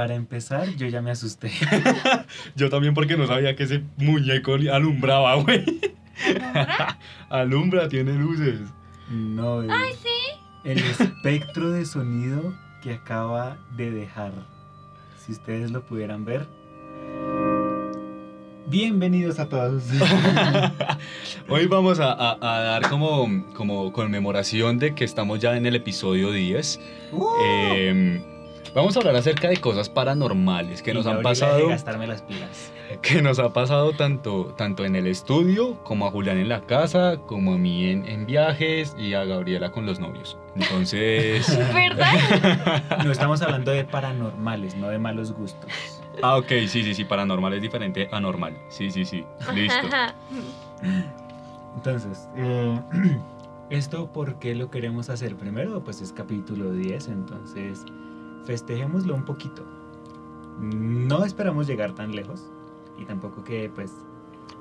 Para empezar, yo ya me asusté. Yo también porque no sabía que ese muñeco alumbraba, güey. ¿Alumbra? Alumbra, tiene luces. No, el, Ay, sí. el espectro de sonido que acaba de dejar. Si ustedes lo pudieran ver. Bienvenidos a todos. Hoy vamos a, a- a dar como, como conmemoración de que estamos ya en el episodio 10. Uh, Eh, vamos a hablar acerca de cosas paranormales que y nos han pasado, gastarme las pilas. que nos ha pasado tanto, tanto en el estudio, como a Julián en la casa, como a mí en, en viajes y a Gabriela con los novios. Entonces... ¿Verdad? No estamos hablando de paranormales, no de malos gustos. ah, ok, sí, sí, sí, paranormal es diferente a normal. Sí, sí, sí, listo. Ajá. Entonces, eh, ¿esto por qué lo queremos hacer? Primero, pues es capítulo 10, entonces festejémoslo un poquito. No esperamos llegar tan lejos y tampoco que, pues,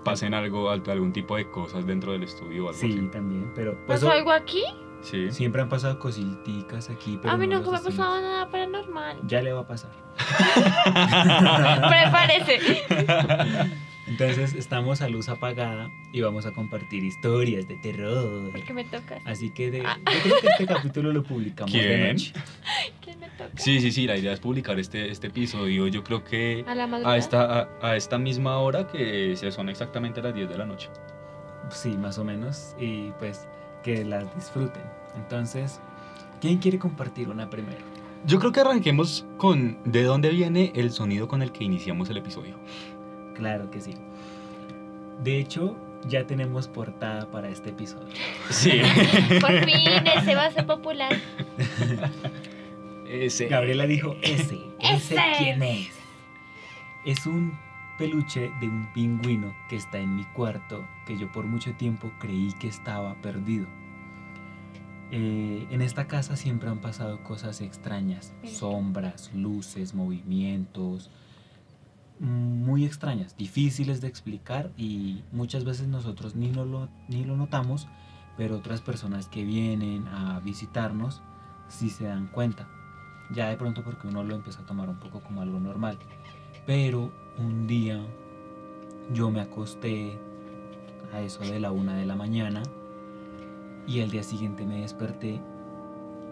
Pasen algo, al- algún tipo de cosas dentro del estudio o algo sí, también, pero pues, ¿Pasó algo aquí? Sí. siempre han pasado cositicas aquí. Pero A mí no nunca me ha pasado nada paranormal. Ya le va a pasar. Prepárese. Entonces estamos a luz apagada y vamos a compartir historias de terror. Porque me tocas. Así que de- Ah. yo creo que este capítulo lo publicamos de ¿Quién? noche. ¿Quién me toca? Sí, sí, sí, la idea es publicar este, este episodio. Yo creo que A la a esta, a, a esta misma hora que se son exactamente las 10 de la noche. Sí, más o menos. Y pues que las disfruten. Entonces, ¿quién quiere compartir una primero? Yo creo que arranquemos con de dónde viene el sonido con el que iniciamos el episodio. Claro que sí. De hecho, ya tenemos portada para este episodio. Sí. Por fin, ese va a ser popular. Ese. Gabriela dijo, ese. ¿Ese Ese. quién es? Es un peluche de un pingüino que está en mi cuarto que yo por mucho tiempo creí que estaba perdido. Eh, en esta casa siempre han pasado cosas extrañas, sombras, luces, movimientos, muy extrañas, difíciles de explicar y muchas veces nosotros ni, lo, ni lo notamos, pero otras personas que vienen a visitarnos sí se dan cuenta. Ya de pronto porque uno lo empieza a tomar un poco como algo normal. Pero un día yo me acosté a eso de la una de la mañana y al día siguiente me desperté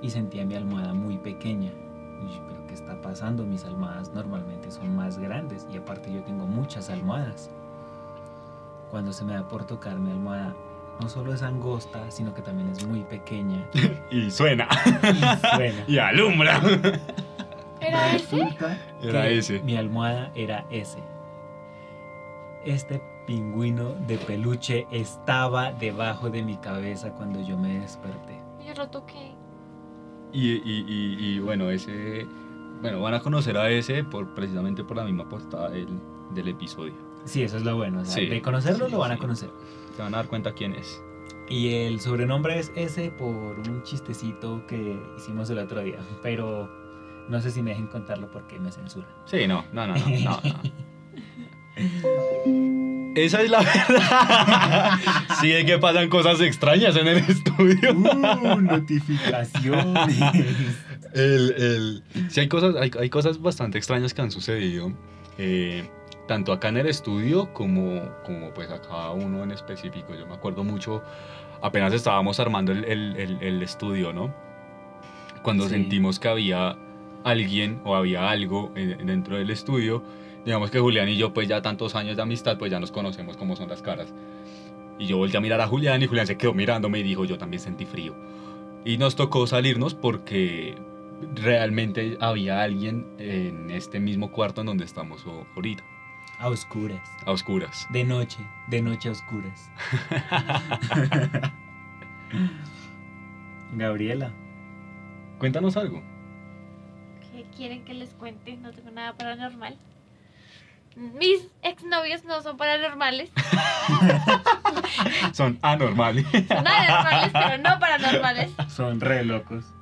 y sentía mi almohada muy pequeña. Pero ¿qué está pasando? Mis almohadas normalmente son más grandes y aparte yo tengo muchas almohadas. Cuando se me da por tocar mi almohada, no solo es angosta, sino que también es muy pequeña Y suena. y suena. Y alumbra. ¿Era ese? Era ese. Mi almohada era ese. Este pingüino de peluche estaba debajo de mi cabeza cuando yo me desperté. Yo lo toqué. Y, y, y, y bueno, ese. Bueno, van a conocer a ese por, precisamente por la misma portada del, del episodio. Sí, eso es lo bueno. o sea, Sí, de conocerlo sí, lo van a conocer. Se van a dar cuenta quién es. Y el sobrenombre es ese por un chistecito que hicimos el otro día. Pero no sé si me dejen contarlo porque me censuran. Sí, no, no, no, no, no. no. Esa es la verdad. Sí, es que pasan cosas extrañas en el estudio. ¡Uh! Notificaciones. El, el- Sí, hay cosas, hay, hay cosas bastante extrañas que han sucedido. eh, tanto acá en el estudio como, como pues a cada uno en específico. Yo me acuerdo mucho, apenas estábamos armando el, el- el- el estudio, ¿no? Cuando Sí. sentimos que había alguien o había algo en- dentro del estudio, digamos que Julián y yo pues ya tantos años de amistad pues ya nos conocemos cómo son las caras. Y yo volteé a mirar a Julián y Julián se quedó mirándome y dijo yo también sentí frío. Y nos tocó salirnos porque realmente había alguien en este mismo cuarto en donde estamos ahorita, A oscuras. a oscuras. De noche. De noche a oscuras. Gabriela. Cuéntanos algo. ¿Qué quieren que les cuente? No tengo nada paranormal. Mis exnovios no son paranormales. Son anormales. Son anormales, pero no paranormales. Son re locos.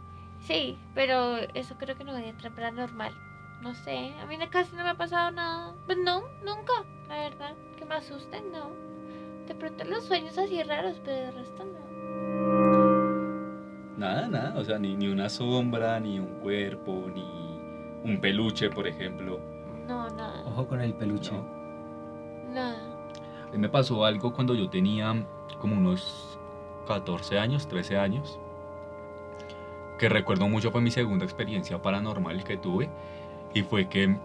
Sí, pero eso creo que no entra en paranormal. No sé, a mí casi no me ha pasado nada. Pues no, nunca, la verdad. Que me asusten, no. De pronto los sueños así raros, pero de resto no. Nada, nada. O sea, ni, ni una sombra, ni un cuerpo, ni un peluche, por ejemplo. No, nada. Ojo con el peluche. ¿no? Nada. A mí me pasó algo cuando yo tenía como unos 14 años, 13 años, que recuerdo mucho fue mi segunda experiencia paranormal que tuve, y fue que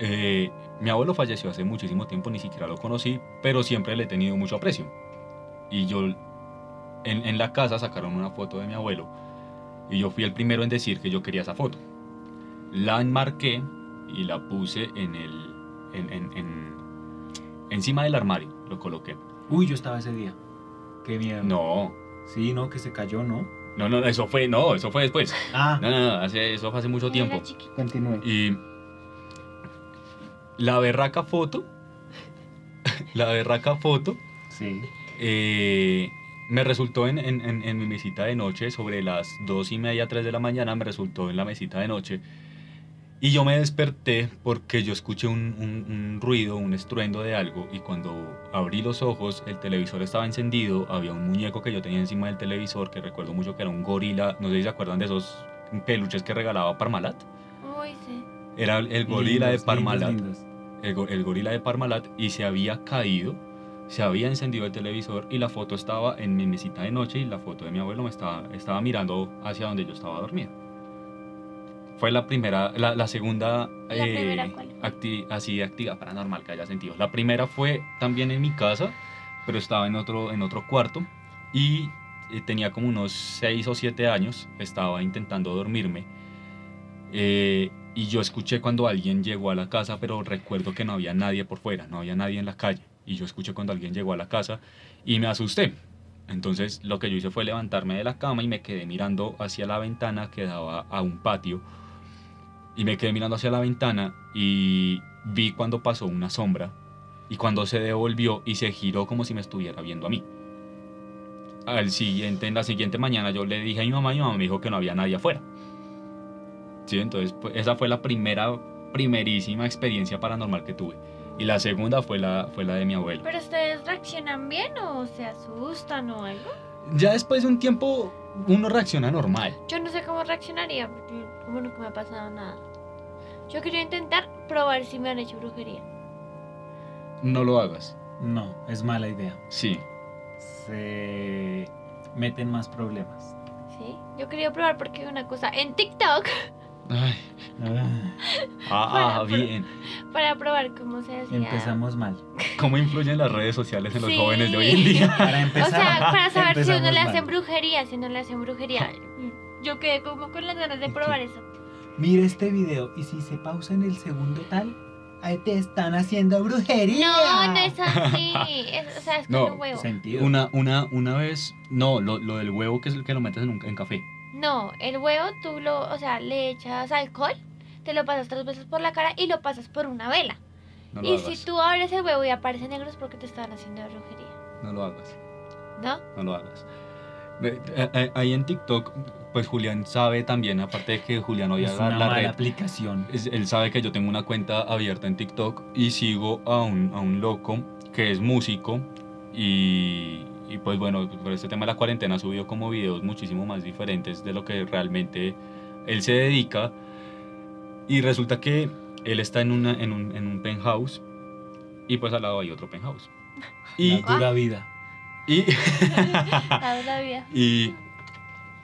eh, mi abuelo falleció hace muchísimo tiempo, ni siquiera lo conocí, pero siempre le he tenido mucho aprecio. Y yo, en, en la casa sacaron una foto de mi abuelo, y yo fui el primero en decir que yo quería esa foto. La enmarqué y la puse en el, en, en- en- encima del armario, lo coloqué. Uy, yo estaba ese día. Qué miedo. No, Sí, no, que se cayó, ¿no? no, no, eso fue, no, eso fue después. Ah, No, no, no, hace, eso fue hace mucho tiempo. Continúe. Y la berraca foto, la berraca foto, Sí. eh, me resultó en, en- en- en mi mesita de noche, sobre las dos y media, tres de la mañana, me resultó en la mesita de noche. Y yo me desperté porque yo escuché un, un- un ruido, un estruendo de algo, y cuando abrí los ojos, el televisor estaba encendido, había un muñeco que yo tenía encima del televisor, que recuerdo mucho que era un gorila, no sé si se acuerdan de esos peluches que regalaba Parmalat. Uy, sí. Era el gorila de Lindos, Parmalat lindos, lindos. el, el gorila de Parmalat y se había caído, se había encendido el televisor y la foto estaba en mi mesita de noche y la foto de mi abuelo me estaba, estaba mirando hacia donde yo estaba dormido. Fue la primera, la, la segunda ¿Y la primera cuál fue? acti- así actividad paranormal que haya sentido. La primera fue también en mi casa, pero estaba en otro, en otro cuarto y eh, tenía como unos 6 o 7 años, estaba intentando dormirme. Eh, y yo escuché cuando alguien llegó a la casa, pero recuerdo que no había nadie por fuera, no había nadie en la calle. Y yo escuché cuando alguien llegó a la casa y me asusté. Entonces lo que yo hice fue levantarme de la cama y me quedé mirando hacia la ventana que daba a un patio. Y me quedé mirando hacia la ventana y vi cuando pasó una sombra y cuando se devolvió y se giró como si me estuviera viendo a mí. Al siguiente, en la siguiente mañana yo le dije a mi mamá y mi mamá me dijo que no había nadie afuera. Sí, entonces pues, esa fue la primera, primerísima experiencia paranormal que tuve. Y la segunda fue la, fue la de mi abuelo. ¿Pero ustedes reaccionan bien o se asustan o algo? Ya después de un tiempo uno reacciona normal. Yo no sé cómo reaccionaría, porque como nunca me ha pasado nada. Yo quería intentar probar si me han hecho brujería. No lo hagas. No, es mala idea. Sí. Se meten más problemas. ¿Sí? Yo quería probar porque hay una cosa en TikTok Ay. Ah, Ah, pero- bien. para probar cómo se hacía. empezamos mal. ¿Cómo influyen las redes sociales en los Sí. jóvenes de hoy en día? Para O empezar, sea, para saber si uno le hacen brujería, si no le hacen brujería. Yo quedé como con las ganas de probar eso. Mira este video y si se pausa en el segundo tal, ahí te están haciendo brujería. No, no es así. Es- o sea, es No, con un huevo. Sentido. Una, una, una vez, no, lo, lo del huevo que es el que lo metes en, un, en café. No, el huevo tú lo, o sea, le echas alcohol, te lo pasas tres veces por la cara y lo pasas por una vela. No lo y hagas. si tú abres el huevo y aparece negro es porque te están haciendo brujería. No lo hagas. ¿No? No lo hagas. Eh, eh, Ahí en TikTok, pues Julián sabe también, aparte de que Julián hoy es una la mala red, aplicación. él sabe que yo tengo una cuenta abierta en TikTok y sigo a un, a un loco que es músico y, y pues bueno, por este tema de la cuarentena ha subido como videos muchísimo más diferentes de lo que realmente él se dedica y resulta que él está en, una, en, un, en un penthouse y pues al lado hay otro penthouse. Y, La dura vida. y, La dura vida. y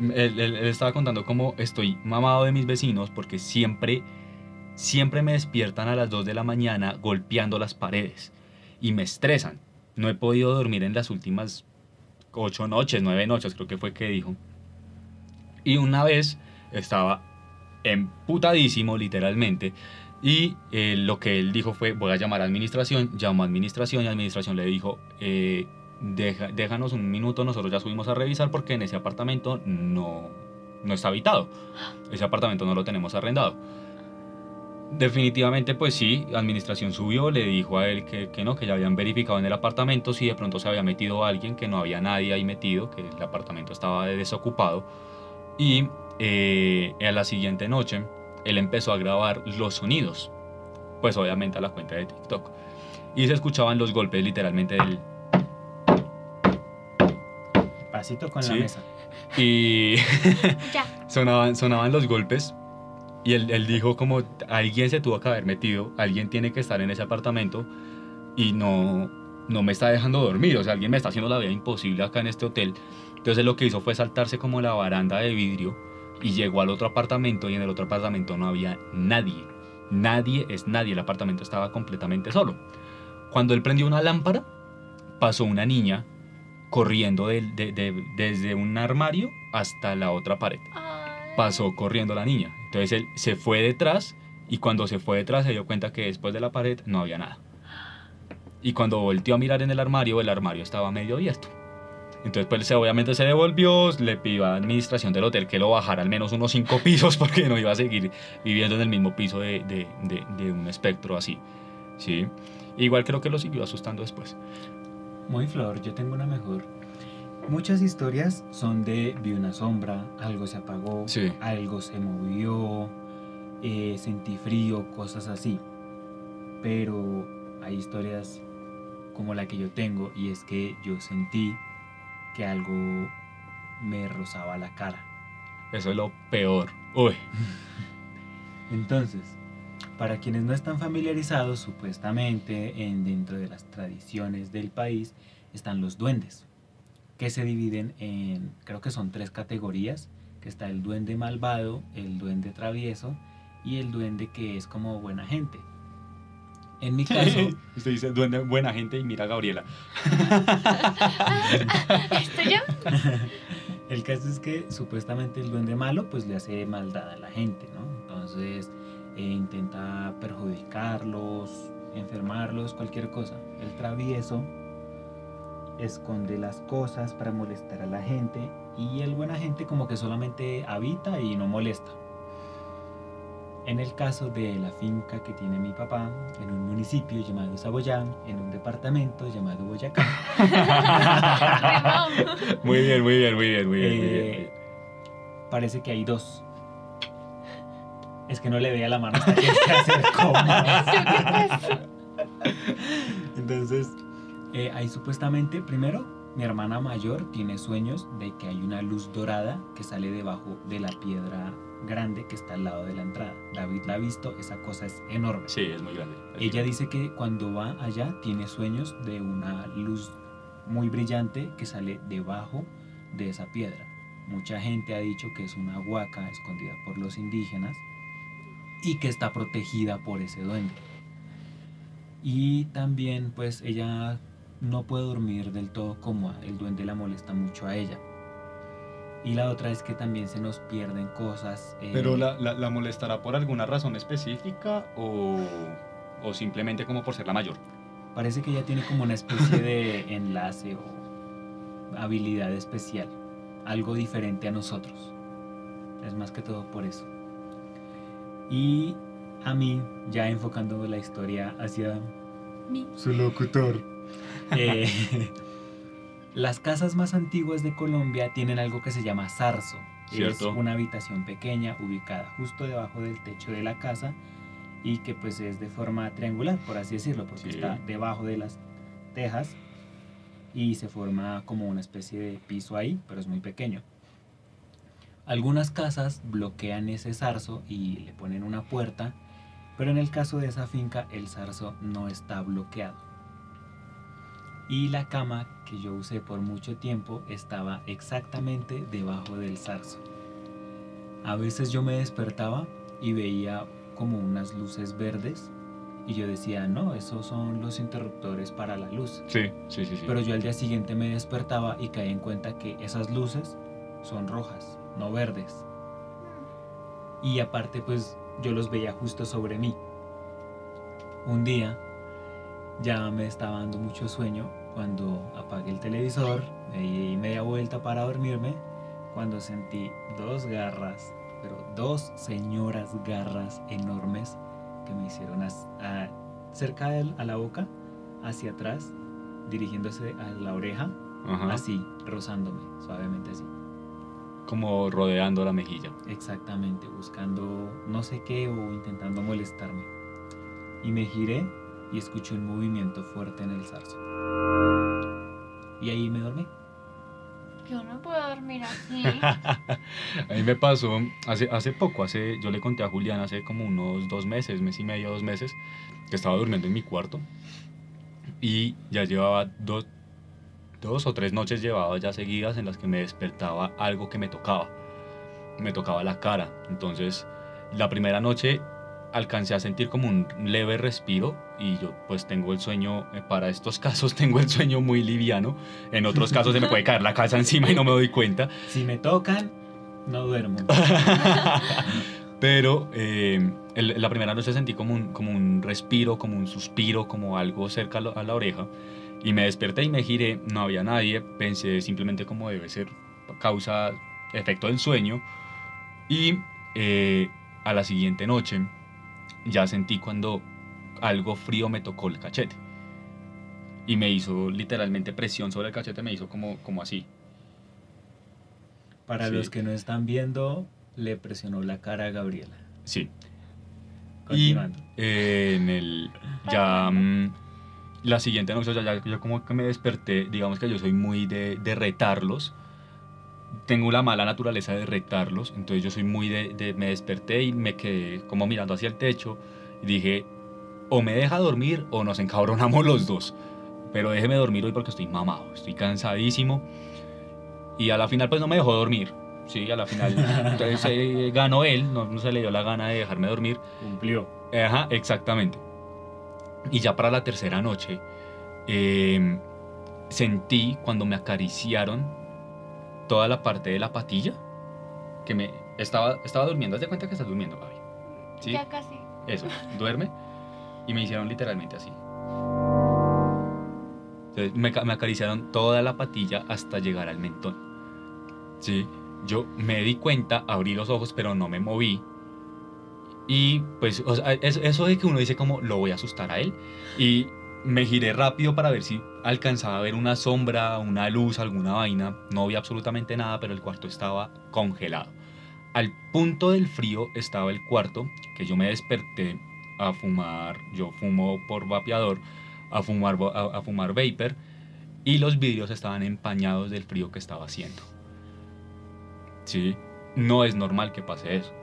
él, él- él estaba contando cómo estoy mamado de mis vecinos porque siempre, siempre me despiertan a las 2 de la mañana golpeando las paredes y me estresan. No he podido dormir en las últimas 8 noches, 9 noches creo que fue que dijo. Y una vez estaba emputadísimo literalmente y eh, lo que él dijo fue voy a llamar a administración, llamó a administración y administración le dijo eh, "Deja- déjanos un minuto, nosotros ya subimos a revisar porque en ese apartamento no, no está habitado, ese apartamento no lo tenemos arrendado. Definitivamente, pues sí, administración subió, le dijo a él que, que no, que ya habían verificado en el apartamento si de pronto se había metido alguien, que no había nadie ahí metido, que el apartamento estaba desocupado. Y eh, a la siguiente noche, él empezó a grabar los sonidos, pues obviamente a la cuenta de TikTok. Y se escuchaban los golpes literalmente del... Pasito con Sí. la mesa. Y Ya. sonaban, sonaban los golpes Y él, él dijo como alguien se tuvo que haber metido, alguien tiene que estar en ese apartamento y no, no me está dejando dormir, o sea, alguien me está haciendo la vida imposible acá en este hotel. Entonces lo que hizo fue saltarse como la baranda de vidrio y llegó al otro apartamento y en el otro apartamento no había nadie. Nadie es nadie, el apartamento estaba completamente solo. Cuando él prendió una lámpara, pasó una niña corriendo de- de- desde un armario hasta la otra pared. Pasó corriendo la niña. Entonces él se fue detrás y cuando se fue detrás se dio cuenta que después de la pared no había nada. Y cuando volteó a mirar en el armario, el armario estaba medio abierto. Entonces, pues obviamente se devolvió, le pidió a la administración del hotel que lo bajara al menos unos cinco pisos porque no iba a seguir viviendo en el mismo piso de, de- de- de un espectro así. ¿sí? Igual creo que lo siguió asustando después. Muy flor, yo tengo una mejor. Muchas historias son de vi una sombra, algo se apagó, Sí. algo se movió, eh, sentí frío, cosas así. Pero hay historias como la que yo tengo y es que yo sentí que algo me rozaba la cara. Eso es lo peor. Uy, Entonces, para quienes no están familiarizados, supuestamente en, dentro de las tradiciones del país están los duendes, que se dividen en, creo que son tres categorías, que está el duende malvado, el duende travieso y el duende que es como buena gente. En mi caso, Usted dice duende buena gente y mira a Gabriela. ¿Esto yo? el caso es que supuestamente el duende malo pues le hace maldad a la gente, ¿no? Entonces eh, intenta perjudicarlos, enfermarlos, cualquier cosa. El travieso esconde las cosas para molestar a la gente y el buena gente como que solamente habita y no molesta. En el caso de la finca que tiene mi papá, en un municipio llamado Saboyán, en un departamento llamado Boyacá. Muy bien, muy bien, muy bien, muy bien. muy Eh, bien. parece que hay dos. Es que no le veía la mano hasta que se acercó más. Entonces, eh, ahí supuestamente, primero, mi hermana mayor tiene sueños de que hay una luz dorada que sale debajo de la piedra grande que está al lado de la entrada. David la ha visto, esa cosa es enorme. Sí, es muy grande. Ella dice que cuando va allá tiene sueños de una luz muy brillante que sale debajo de esa piedra. Mucha gente ha dicho que es una huaca escondida por los indígenas y que está protegida por ese duende. Y también pues ella no puede dormir del todo cómoda, el duende la molesta mucho a ella. Y la otra es que también se nos pierden cosas. eh, Pero la, la, la molestará por alguna razón específica o, o simplemente como por ser la mayor. Parece que ella tiene como una especie de enlace o habilidad especial, algo diferente a nosotros. Es más que todo por eso. Y a mí, ya enfocando la historia hacia Mi. su locutor, eh, las casas más antiguas de Colombia tienen algo que se llama zarzo. Es una habitación pequeña ubicada justo debajo del techo de la casa y que pues es de forma triangular, por así decirlo, porque Sí. está debajo de las tejas y se forma como una especie de piso ahí, pero es muy pequeño. Algunas casas bloquean ese zarzo y le ponen una puerta, pero en el caso de esa finca el zarzo no está bloqueado. Y la cama que yo usé por mucho tiempo estaba exactamente debajo del zarzo. A veces yo me despertaba y veía como unas luces verdes y yo decía, no, esos son los interruptores para la luz. Sí, sí, sí. sí. Pero yo al día siguiente me despertaba y caí en cuenta que esas luces son rojas, no verdes. Y aparte pues yo los veía justo sobre mí. Un día ya me estaba dando mucho sueño cuando apagué el televisor, me di media vuelta para dormirme, cuando sentí dos garras, pero dos señoras garras enormes que me hicieron as- a- cerca de a la boca, hacia atrás, dirigiéndose a la oreja, Ajá. así, rozándome, suavemente así. Como rodeando la mejilla. Exactamente, buscando no sé qué o intentando molestarme. Y me giré y escuché un movimiento fuerte en el zarzo. Y ahí me dormí. Yo no puedo dormir así. A mí me pasó hace, hace poco, hace, yo le conté a Julián hace como unos dos meses, mes y medio, dos meses, que estaba durmiendo en mi cuarto y ya llevaba dos, dos o tres noches llevaba ya seguidas en las que me despertaba algo que me tocaba. Me tocaba la cara. Entonces, la primera noche alcancé a sentir como un leve respiro y yo pues tengo el sueño, eh, para estos casos tengo el sueño muy liviano, en otros casos se me puede caer la casa encima y no me doy cuenta, Si me tocan, no duermo. pero eh, el- la primera noche sentí como un, como un respiro, como un suspiro, como algo cerca a, lo- a la oreja. Y me desperté y me giré, no había nadie, pensé simplemente como debe ser causa, efecto del sueño. Y eh, a la siguiente noche ya sentí cuando algo frío me tocó el cachete. Y me hizo literalmente presión sobre el cachete, me hizo como, como así. Para Sí. los que no están viendo, le presionó la cara a Gabriela. Sí. Y Continuando. eh, en el. Ya. mm, la siguiente noche, ya, ya, ya como que me desperté. Digamos que yo soy muy de, de retarlos. Tengo la mala naturaleza de retarlos. Entonces yo soy muy de, de- Me desperté y me quedé como mirando hacia el techo. Y dije: o me deja dormir o nos encabronamos los dos. Pero déjeme dormir hoy porque estoy mamado. Estoy cansadísimo. Y a la final, pues no me dejó dormir. Sí, a la final. Entonces eh, ganó él. No, no se le dio la gana de dejarme dormir. Cumplió. Ajá, exactamente. Y ya para la tercera noche, eh, sentí cuando me acariciaron toda la parte de la patilla, que me estaba, estaba durmiendo. Haz de cuenta que estás durmiendo, Gaby. ¿Sí? Ya casi. Eso, duerme. Y me hicieron literalmente así. Entonces me, ca- me acariciaron toda la patilla hasta llegar al mentón. Sí, yo me di cuenta, abrí los ojos, pero no me moví. Y pues, o sea, es- eso de que uno dice como, lo voy a asustar a él. Y me giré rápido para ver si alcanzaba a ver una sombra, una luz, alguna vaina. No vi absolutamente nada, pero el cuarto estaba congelado. Al punto del frío estaba el cuarto, que yo me desperté a fumar, yo fumo por vapeador, a fumar, a, a fumar vapor, y los vidrios estaban empañados del frío que estaba haciendo. Sí, no es normal que pase eso.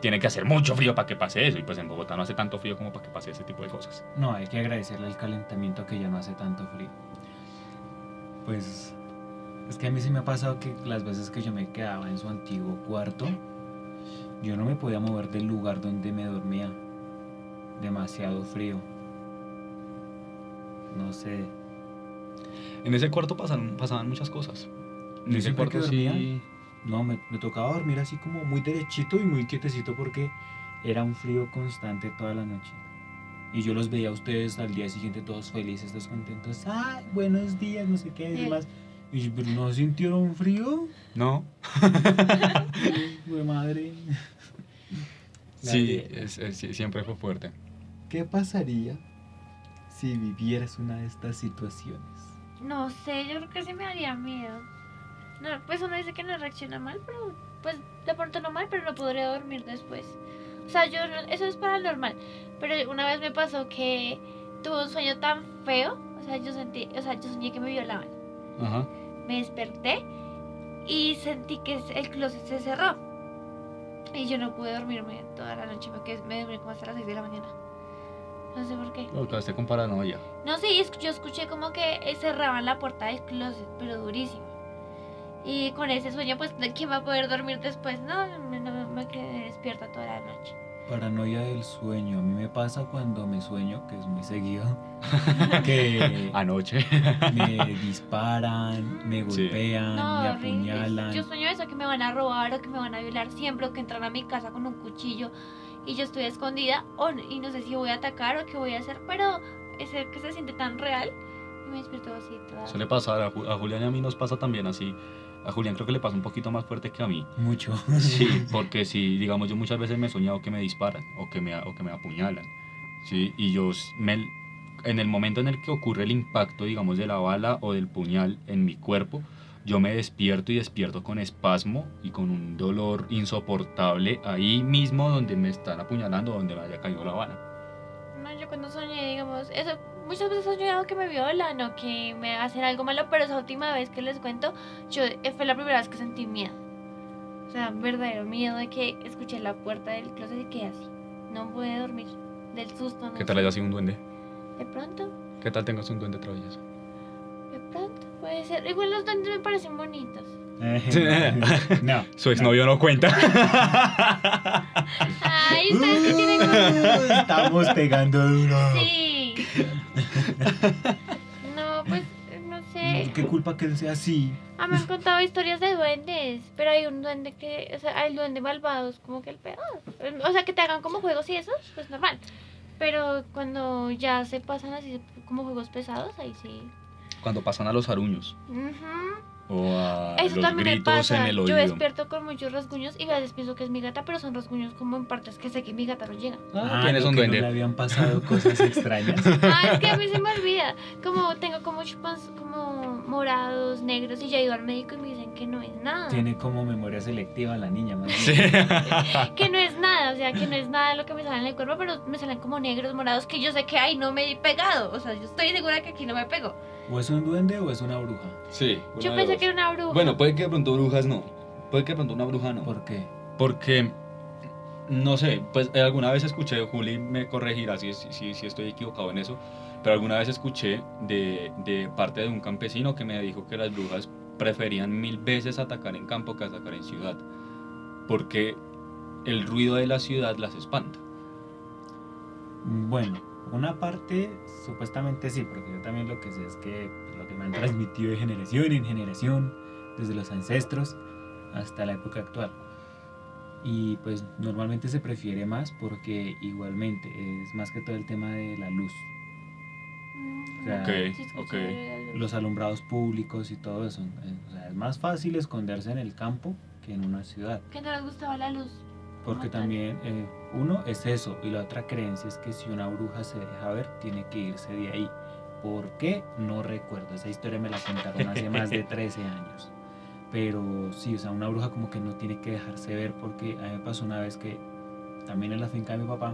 Tiene que hacer mucho frío para que pase eso, y pues en Bogotá no hace tanto frío como para que pase ese tipo de cosas. No, hay que agradecerle el calentamiento que ya no hace tanto frío. Pues es que a mí sí me ha pasado que las veces que yo me quedaba en su antiguo cuarto, yo no me podía mover del lugar donde me dormía. Demasiado frío. No sé. En ese cuarto pasan, pasaban muchas cosas. En ese cuarto sí... No, me, me tocaba dormir así como muy derechito y muy quietecito porque era un frío constante toda la noche. Y yo los veía a ustedes al día siguiente todos felices, todos contentos. ¡Ay, buenos días! No sé qué y demás. Y ¿pero no sintieron frío? No, Güey, madre. sí, Gabriela, es- es- sí, siempre fue fuerte. ¿Qué pasaría si vivieras una de estas situaciones? No sé, yo creo que sí me daría miedo. No, pues uno dice que no reacciona mal, pero pues de pronto no mal, pero no podría dormir después. O sea, yo eso es paranormal. Pero una vez me pasó que tuve un sueño tan feo, o sea, yo sentí, o sea, yo soñé que me violaban. Ajá. Me desperté y sentí que el closet se cerró. Y yo no pude dormirme toda la noche, quedé, me dormí como hasta las 6 de la mañana. No sé por qué. Lo con paranoia. No, sí, yo escuché como que cerraban la puerta del closet, pero durísimo. Y con ese sueño, pues, ¿de ¿quién va a poder dormir después? No, me, no, me quedé despierta toda la noche. Paranoia del sueño. A mí me pasa cuando me sueño, que es muy seguido, que Anoche. me disparan, me Sí. golpean, No, me apuñalan. Yo sueño eso, que me van a robar o que me van a violar siempre, o que entran a mi casa con un cuchillo y yo estoy escondida, o, y no sé si voy a atacar o qué voy a hacer, pero ese que se siente tan real, y me despierto así toda. Suele pasar, a Julián y a mí nos pasa también así. A Julián creo que le pasa un poquito más fuerte que a mí. Mucho. Sí, porque si, digamos, yo muchas veces me he soñado que me disparan o que me, o que me apuñalan. Sí, y yo me, en el momento en el que ocurre el impacto, digamos, de la bala o del puñal en mi cuerpo, yo me despierto y despierto con espasmo y con un dolor insoportable ahí mismo donde me están apuñalando, donde me haya caído la bala. No, yo cuando soñé, digamos, eso muchas veces he soñado que me violan o que me hacen algo malo, pero esa última vez que les cuento, yo eh, fue la primera vez que sentí miedo. O sea, verdadero miedo de que escuché la puerta del closet y quedé así. No pude dormir del susto. No ¿Qué tal sé. haya sido un duende? De pronto, ¿Qué tal tengas un duende travieso? de pronto, puede ser. Igual los duendes me parecen bonitos. no. Su exnovio no cuenta. Ay, ustedes que tienen. Estamos pegando duro. Sí. No, pues, no sé. ¿Qué culpa que él sea así? Ah, me han contado historias de duendes, pero hay un duende que, o sea, hay duende malvado, es como que el peor. O sea, que te hagan como juegos y eso, pues normal. Pero cuando ya se pasan así como juegos pesados, ahí sí. Cuando pasan a los aruños Ujú. O a Eso los también me pasa. en el Yo despierto con muchos rasguños y a veces pienso que es mi gata, pero son rasguños como en partes que sé que mi gata no llega. Ah, tienes no, un que duende. No le habían pasado cosas extrañas. Ah, es que a mí se me olvida. Como tengo como chupas como morados, negros y ya he ido al médico y me dicen que no es nada. Tiene como memoria selectiva la niña, más Sí. bien. que no es nada, o sea, que no es nada lo que me sale en el cuerpo, pero me salen como negros, morados, que yo sé que ahí no me he pegado. O sea, yo estoy segura que aquí no me pego. ¿O es un duende o es una bruja? Sí. Yo pensé que era una bruja. Bueno, puede que de pronto brujas no. Puede que de pronto una bruja no. ¿Por qué? Porque, no sé, pues eh, alguna vez escuché, Juli me corregirá si, si, si- si estoy equivocado en eso, pero alguna vez escuché de, de parte de un campesino que me dijo que las brujas preferían mil veces atacar en campo que atacar en ciudad, porque el ruido de la ciudad las espanta. Bueno, una parte supuestamente sí, porque yo también lo que sé es que pues, lo que me han transmitido de generación en generación, desde los ancestros hasta la época actual. Y pues normalmente se prefiere más porque igualmente es más que todo el tema de la luz, o sea, Ok, sí escuché ok. de la luz. los alumbrados públicos y todo eso. O sea, es más fácil esconderse en el campo que en una ciudad. Que no les gustaba la luz. Porque también, eh, uno es eso, y la otra creencia es que si una bruja se deja ver, tiene que irse de ahí. ¿Por qué? No recuerdo. Esa historia me la contaron hace más de 13 años. Pero sí, o sea, una bruja como que no tiene que dejarse ver, porque a mí me pasó una vez que también en la finca de mi papá,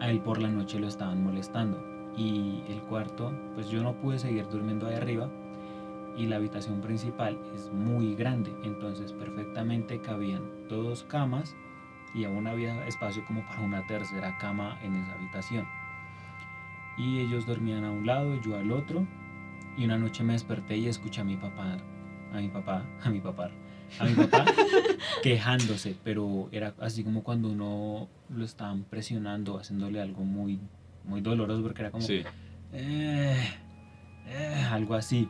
a él por la noche lo estaban molestando. Y el cuarto, pues yo no pude seguir durmiendo ahí arriba, y la habitación principal es muy grande, entonces perfectamente cabían dos camas y aún había espacio como para una tercera cama en esa habitación. Y ellos dormían a un lado, yo al otro, y una noche me desperté y escuché a mi papá, a mi papá, a mi papá, a mi papá quejándose, pero era así como cuando uno lo estaban presionando, haciéndole algo muy, muy doloroso, porque era como Sí. eh, eh, algo así.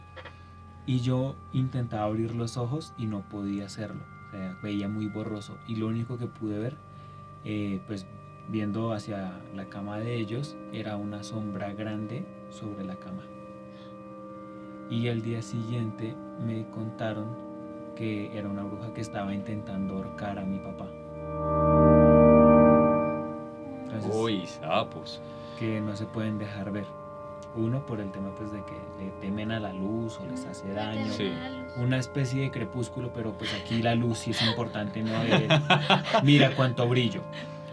Y yo intentaba abrir los ojos y no podía hacerlo. O sea, veía muy borroso. Y lo único que pude ver, eh, pues viendo hacia la cama de ellos, era una sombra grande sobre la cama. Y al día siguiente me contaron que era una bruja que estaba intentando ahorcar a mi papá. Entonces, Uy, sapos. que no se pueden dejar ver. Uno por el tema pues de que le temen a la luz o les hace daño. Sí. Una especie de crepúsculo, pero pues aquí la luz sí es importante, no de mira cuánto brillo,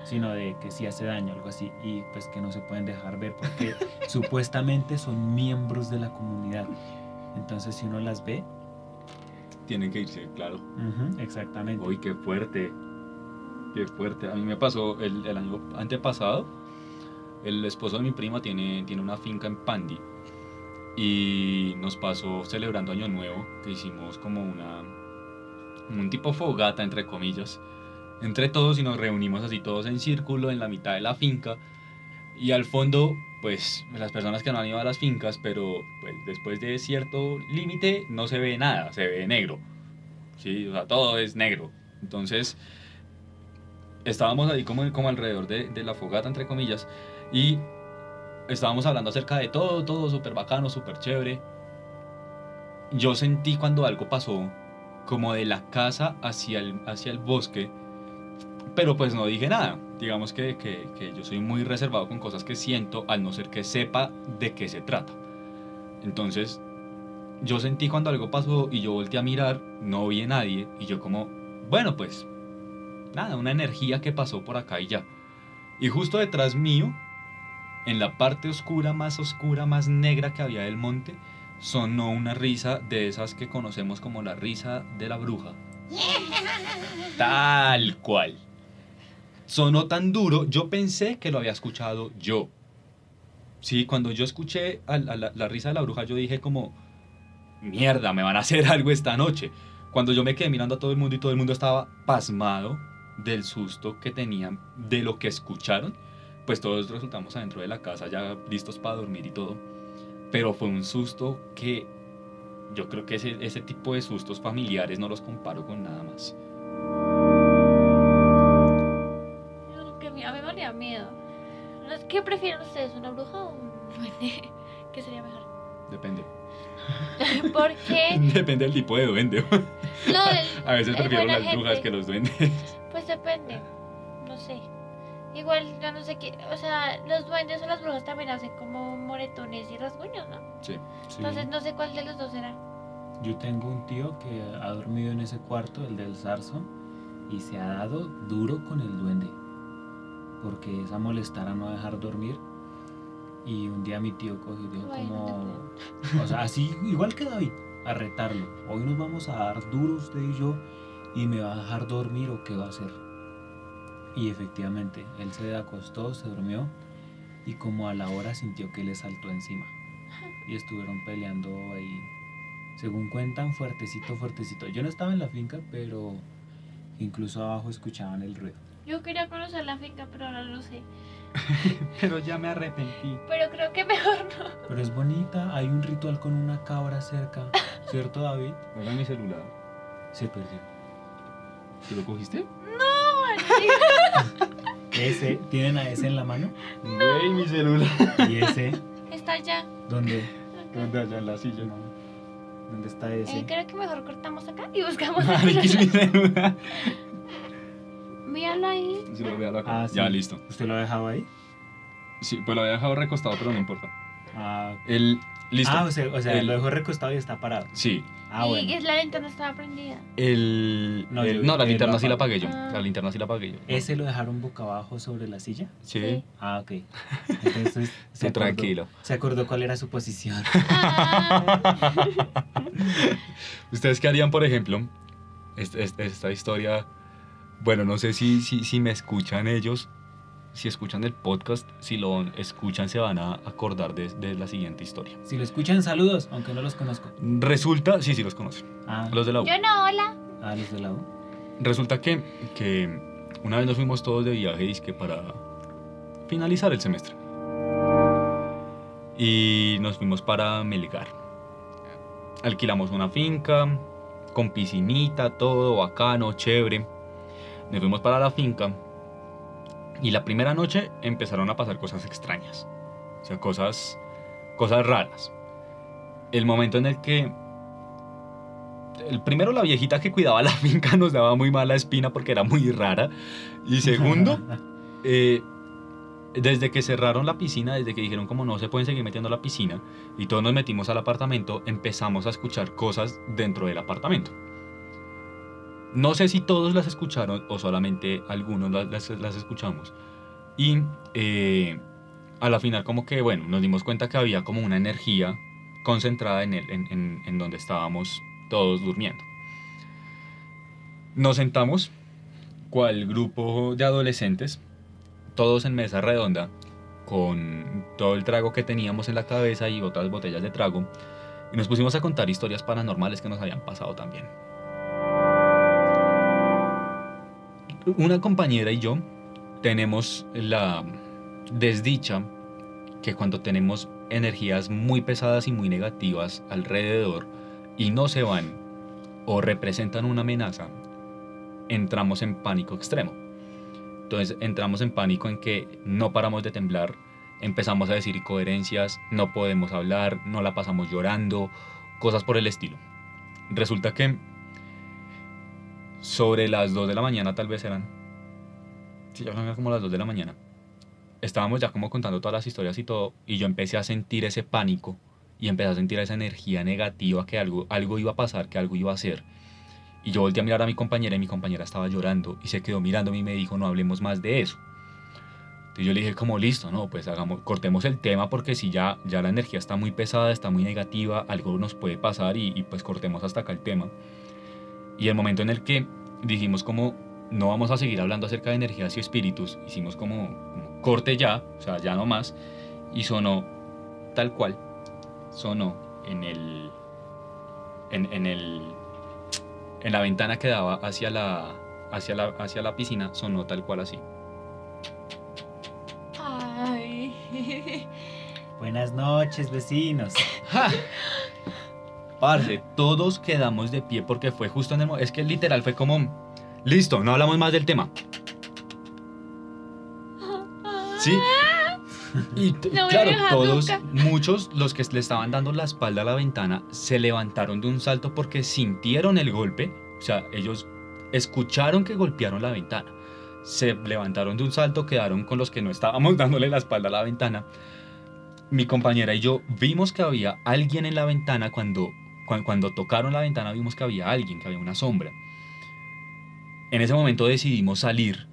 sino de que sí hace daño, algo así. Y pues que no se pueden dejar ver porque supuestamente son miembros de la comunidad. Entonces si uno las ve, Tienen que irse, claro. exactamente. Uy, qué fuerte. Qué fuerte. A mí me pasó el, el año antepasado. El esposo de mi prima tiene, tiene una finca en Pandi. Y nos pasó celebrando Año Nuevo, que hicimos como una. un tipo fogata, entre comillas. Entre todos y nos reunimos así todos en círculo en la mitad de la finca. Y al fondo, pues las personas que no han ido a las fincas, pero pues, después de cierto límite no se ve nada, se ve negro. Sí, o sea, todo es negro. Entonces, estábamos ahí como, como alrededor de, de la fogata, entre comillas, y estábamos hablando acerca de todo, todo súper bacano, súper chévere. Yo sentí cuando algo pasó, como de la casa hacia el, hacia el bosque, pero pues no dije nada. Digamos que, que, que yo soy muy reservado con cosas que siento, al no ser que sepa de qué se trata. Entonces, yo sentí cuando algo pasó y yo volteé a mirar, no vi a nadie, y yo como, bueno, pues, nada, una energía que pasó por acá y ya. Y justo detrás mío, en la parte oscura, más oscura, más negra que había del monte, sonó una risa de esas que conocemos como la risa de la bruja. Tal cual. Sonó tan duro, yo pensé que lo había escuchado yo. Sí, cuando yo escuché a la, la- la risa de la bruja, yo dije como, mierda, me van a hacer algo esta noche. Cuando yo me quedé mirando a todo el mundo y todo el mundo estaba pasmado del susto que tenían de lo que escucharon, pues todos resultamos adentro de la casa ya listos para dormir y todo. Pero fue un susto que yo creo que ese, ese tipo de sustos familiares no los comparo con nada más. Que a mí me daría miedo. ¿Qué prefieren ustedes, una bruja o un duende? ¿Qué sería mejor? Depende. Porque Depende del tipo de duende. no, el- A veces prefiero las brujas gente. que los duendes. Pues depende. Igual, yo no sé qué. O sea, los duendes o las brujas también hacen como moretones y rasguños, ¿no? Sí. Sí. Entonces no sé cuál de los dos será. Yo tengo un tío que ha dormido en ese cuarto, el del Zarzo, y se ha dado duro con el duende. Porque esa molestar a no dejar dormir. Y un día mi tío cogió y dijo Ay, no te como... O sea, así, igual que David, a retarlo. Hoy nos vamos a dar duro usted y yo, y me va a dejar dormir o qué va a hacer. Y efectivamente, él se acostó, se durmió, y como a la hora sintió que le saltó encima. Y estuvieron peleando ahí según cuentan, fuertecito, fuertecito. Yo no estaba en la finca, pero incluso abajo escuchaban el ruido. Yo quería conocer la finca, pero ahora no sé. Pero ya me arrepentí. Pero creo que mejor no. Pero es bonita, hay un ritual con una cabra cerca, ¿cierto David? Era mi celular. Se perdió. ¿Tú lo cogiste? Ese, ¿tienen a ese en la mano? Güey, mi celular. ¿Y ese? Está allá. ¿Dónde? ¿Dónde allá en la silla? ¿Dónde está Eh, ese? creo que mejor cortamos acá y buscamos. Marica, es mi celular. Míralo ahí. Sí, lo voy a acá. Ah, sí. Ya, listo. ¿Usted lo ha dejado ahí? Sí, pues lo había dejado recostado, pero no importa. Ah, El, listo. ah o sea, o sea El- lo dejó recostado y está parado. Sí. Ah, y bueno. es la linterna estaba prendida. El, No, el- yo- no, la linterna sí la apagué yo. Ah. La linterna sí la apagué yo. ¿Ese lo dejaron boca abajo sobre la silla? Sí. Sí. Ah, ok. Entonces, se Tú acordó- tranquilo. Se acordó cuál era su posición. Ah, ¿Ustedes qué harían, por ejemplo? Esta, esta- esta historia, bueno, no sé si, si, si me escuchan ellos, si escuchan el podcast, si lo escuchan se van a acordar de, de la siguiente historia. Si lo escuchan, saludos, aunque no los conozco. Resulta, sí, sí los conocen, Ah, los de la U. yo no, hola. ah, los de la U. Resulta que, que una vez nos fuimos todos de viaje dizque para finalizar el semestre. Y nos fuimos para Melgar. Alquilamos una finca con piscinita, todo bacano, chévere. Nos fuimos para la finca y la primera noche empezaron a pasar cosas extrañas. O sea, cosas, cosas raras. El momento en el que el primero la viejita que cuidaba la finca nos daba muy mala espina porque era muy rara y segundo eh, desde que cerraron la piscina desde que dijeron como no se pueden seguir metiendo a la piscina y todos nos metimos al apartamento empezamos a escuchar cosas dentro del apartamento no sé si todos las escucharon o solamente algunos las, escuchamos y eh, a la final como que bueno nos dimos cuenta que había como una energía concentrada en, el, en donde estábamos todos durmiendo. Nos sentamos, cual grupo de adolescentes, todos en mesa redonda, con todo el trago que teníamos en la cabeza y otras botellas de trago, y nos pusimos a contar historias paranormales que nos habían pasado también. Una compañera y yo tenemos la desdicha que cuando tenemos energías muy pesadas y muy negativas alrededor y no se van o representan una amenaza, entramos en pánico extremo. Entonces entramos en pánico en que no paramos de temblar, empezamos a decir incoherencias, no podemos hablar, no la pasamos llorando, cosas por el estilo. Resulta que sobre las 2 de la mañana tal vez eran, sí, ya son como las 2 de la mañana, estábamos ya como contando todas las historias y todo, y yo empecé a sentir ese pánico y empecé a sentir esa energía negativa que algo, algo iba a pasar, que algo iba a hacer. Y yo volteé a mirar a mi compañera y mi compañera estaba llorando y se quedó mirándome y me dijo, no hablemos más de eso. Entonces yo le dije como listo, no, pues hagamos, cortemos el tema porque si ya, ya la energía está muy pesada, está muy negativa, algo nos puede pasar y, y pues cortemos hasta acá el tema. Y el momento en el que dijimos como no vamos a seguir hablando acerca de energías y espíritus, hicimos como, como corte ya, o sea, ya no más, y sonó tal cual, sonó en el, en, en el, en la ventana que daba hacia la, hacia la, hacia la piscina, sonó tal cual así. Ay. Buenas noches, vecinos. Parce, todos quedamos de pie porque fue justo en el mo- Es que literal fue como. Listo, no hablamos más del tema. ¿Sí? Y No claro, todos, nunca. muchos, los que le estaban dando la espalda a la ventana, se levantaron de un salto porque sintieron el golpe. O sea, ellos escucharon que golpearon la ventana. Se levantaron de un salto, quedaron con los que no estábamos dándole la espalda a la ventana. Mi compañera y yo vimos que había alguien en la ventana cuando, cuan- cuando, tocaron la ventana, vimos que había alguien, que había una sombra. En ese momento decidimos salir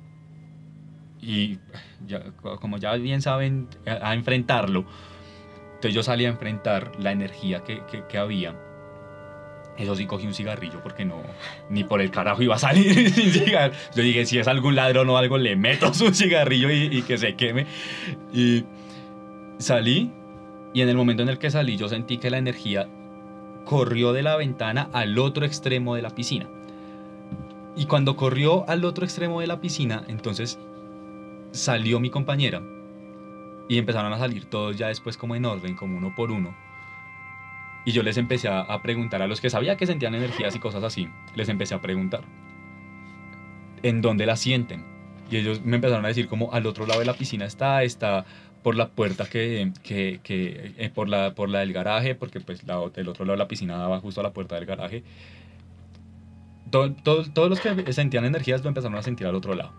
y ya, como ya bien saben, a, a enfrentarlo. Entonces yo salí a enfrentar la energía que, que- que había. Eso sí, cogí un cigarrillo porque no, ni por el carajo iba a salir sin cigarro. Yo dije, si es algún ladrón o algo, le meto su cigarrillo y, y que se queme. Y salí y en el momento en el que salí yo sentí que la energía corrió de la ventana al otro extremo de la piscina. Y cuando corrió al otro extremo de la piscina, entonces salió mi compañera y empezaron a salir todos ya después como en orden, como uno por uno. Y yo les empecé a, preguntar a los que sabía que sentían energías y cosas así, les empecé a preguntar, ¿en dónde la sienten? Y ellos me empezaron a decir como al otro lado de la piscina está, está por la puerta que, que, que eh, por, la, por la del garaje, porque pues la, el otro lado de la piscina daba justo a la puerta del garaje. Todo- todo- todos los que sentían energías lo empezaron a sentir al otro lado.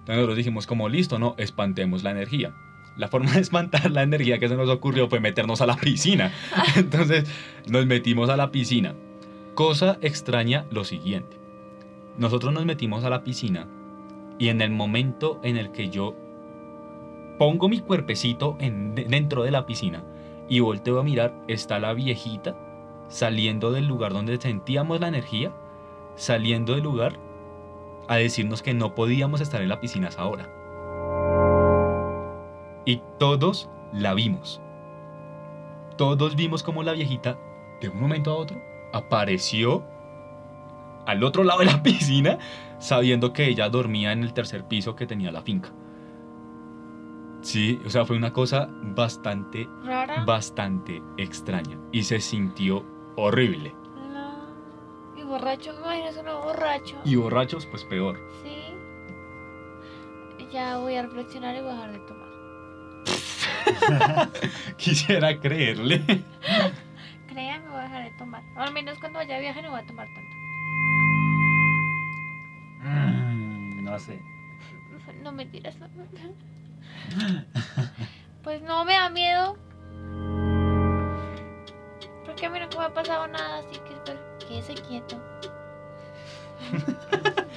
Entonces nosotros dijimos como listo, no, espantemos la energía. La forma de espantar la energía que se nos ocurrió fue meternos a la piscina. Entonces nos metimos a la piscina. Cosa extraña lo siguiente. Nosotros nos metimos a la piscina y en el momento en el que yo pongo mi cuerpecito en- dentro de la piscina y volteo a mirar, está la viejita saliendo del lugar donde sentíamos la energía, saliendo del lugar a decirnos que no podíamos estar en la piscina a esa hora. Y todos la vimos. Todos vimos como la viejita, de un momento a otro, apareció al otro lado de la piscina, sabiendo que ella dormía en el tercer piso que tenía la finca. Sí, o sea, fue una cosa bastante, Rara. bastante extraña. Y se sintió horrible. No. Y borracho, me imagino uno borracho. Y borrachos, pues peor. Sí. Ya voy a reflexionar y voy a dejar de tomar. Quisiera creerle. Créanme, voy a dejar de tomar. Al menos cuando vaya a viaje no voy a tomar tanto. Mm, no sé. No mentiras. no. Pues no me da miedo. Porque a mí nunca me ha pasado nada, así que pues, quédese quieto.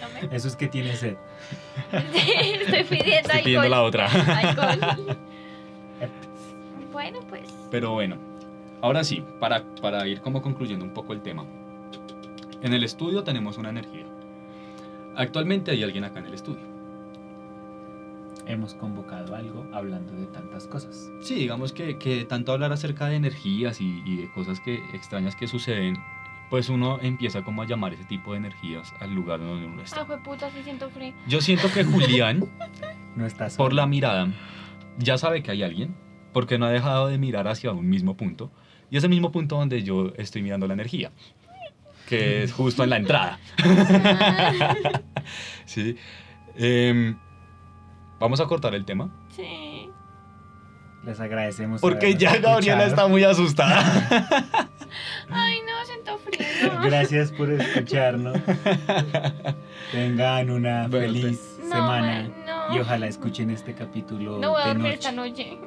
No me- Eso es que tiene sed. Estoy pidiendo Estoy pidiendo la otra. Alcohol. Bueno, pues. Pero bueno, ahora sí, para, para ir como concluyendo un poco el tema. En el estudio tenemos una energía. Actualmente hay alguien acá en el estudio. Hemos convocado algo hablando de tantas cosas. Sí, digamos que, que tanto hablar acerca de energías y, y de cosas que, extrañas que suceden, pues uno empieza como a llamar ese tipo de energías al lugar donde uno Ah, está. fue puta, sí siento frío. Yo siento que Julián, No estás por la mirada, ya sabe que hay alguien, porque no ha dejado de mirar hacia un mismo punto, y ese mismo punto donde yo estoy mirando la energía, que es justo en la entrada. Sí. Em, vamos a cortar el tema. Sí. Les agradecemos. Porque ya Gabriela escuchado. está muy asustada. Ay, no, siento frío. Gracias por escucharnos. Tengan una Bueno, feliz No, semana no. y ojalá escuchen este capítulo No voy a dormir esta noche.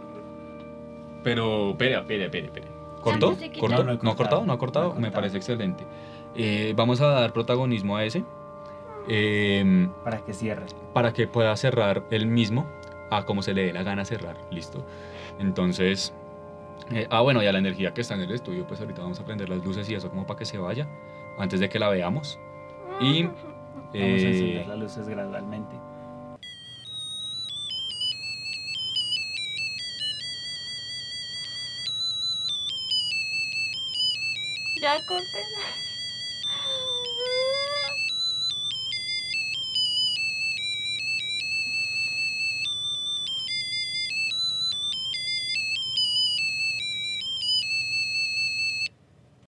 Pero, espera, espera, espera, espera. ¿Cortó? No, no he ¿No ha cortado? cortado. ¿No ha cortado? No he Me cortado. parece excelente. Eh, vamos a dar protagonismo a ese em, Para que cierre. para que pueda cerrar el mismo a como se le dé la gana cerrar, listo. Entonces, eh, ah bueno, ya la energía que está en el estudio, pues ahorita vamos a prender las luces y eso como para que se vaya, antes de que la veamos. Y... Vamos a eh, encender las luces gradualmente. Ya corten.